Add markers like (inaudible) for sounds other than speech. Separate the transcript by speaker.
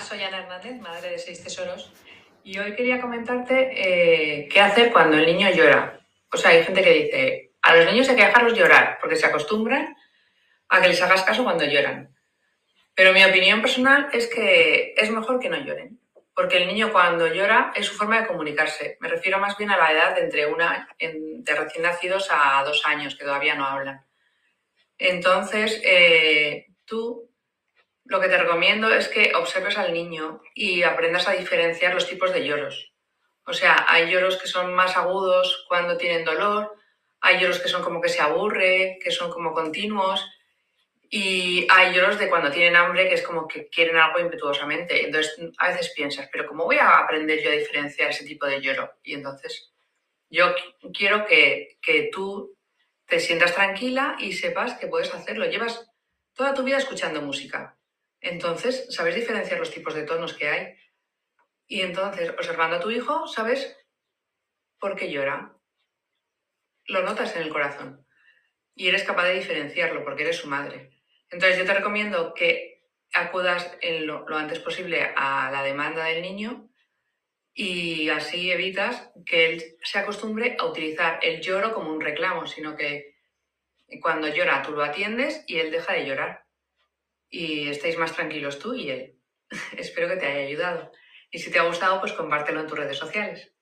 Speaker 1: Soy Ana Hernández, madre de seis tesoros, y hoy quería comentarte eh, qué hacer cuando el niño llora. O sea, hay gente que dice, a los niños hay que dejarlos llorar porque se acostumbran a que les hagas caso cuando lloran. Pero mi opinión personal es que es mejor que no lloren, porque el niño cuando llora es su forma de comunicarse. Me refiero más bien a la edad de entre una de recién nacidos a dos años que todavía no hablan. Entonces, eh, tú lo que te recomiendo es que observes al niño y aprendas a diferenciar los tipos de lloros. O sea, hay lloros que son más agudos cuando tienen dolor, hay lloros que son como que se aburre, que son como continuos, y hay lloros de cuando tienen hambre, que es como que quieren algo impetuosamente. Entonces, a veces piensas, pero ¿cómo voy a aprender yo a diferenciar ese tipo de lloro? Y entonces, yo quiero que, que tú te sientas tranquila y sepas que puedes hacerlo. Llevas toda tu vida escuchando música. Entonces, sabes diferenciar los tipos de tonos que hay. Y entonces, observando a tu hijo, sabes por qué llora. Lo notas en el corazón. Y eres capaz de diferenciarlo porque eres su madre. Entonces, yo te recomiendo que acudas lo, lo antes posible a la demanda del niño y así evitas que él se acostumbre a utilizar el lloro como un reclamo, sino que cuando llora tú lo atiendes y él deja de llorar y estéis más tranquilos tú y él. (laughs) Espero que te haya ayudado. Y si te ha gustado, pues compártelo en tus redes sociales.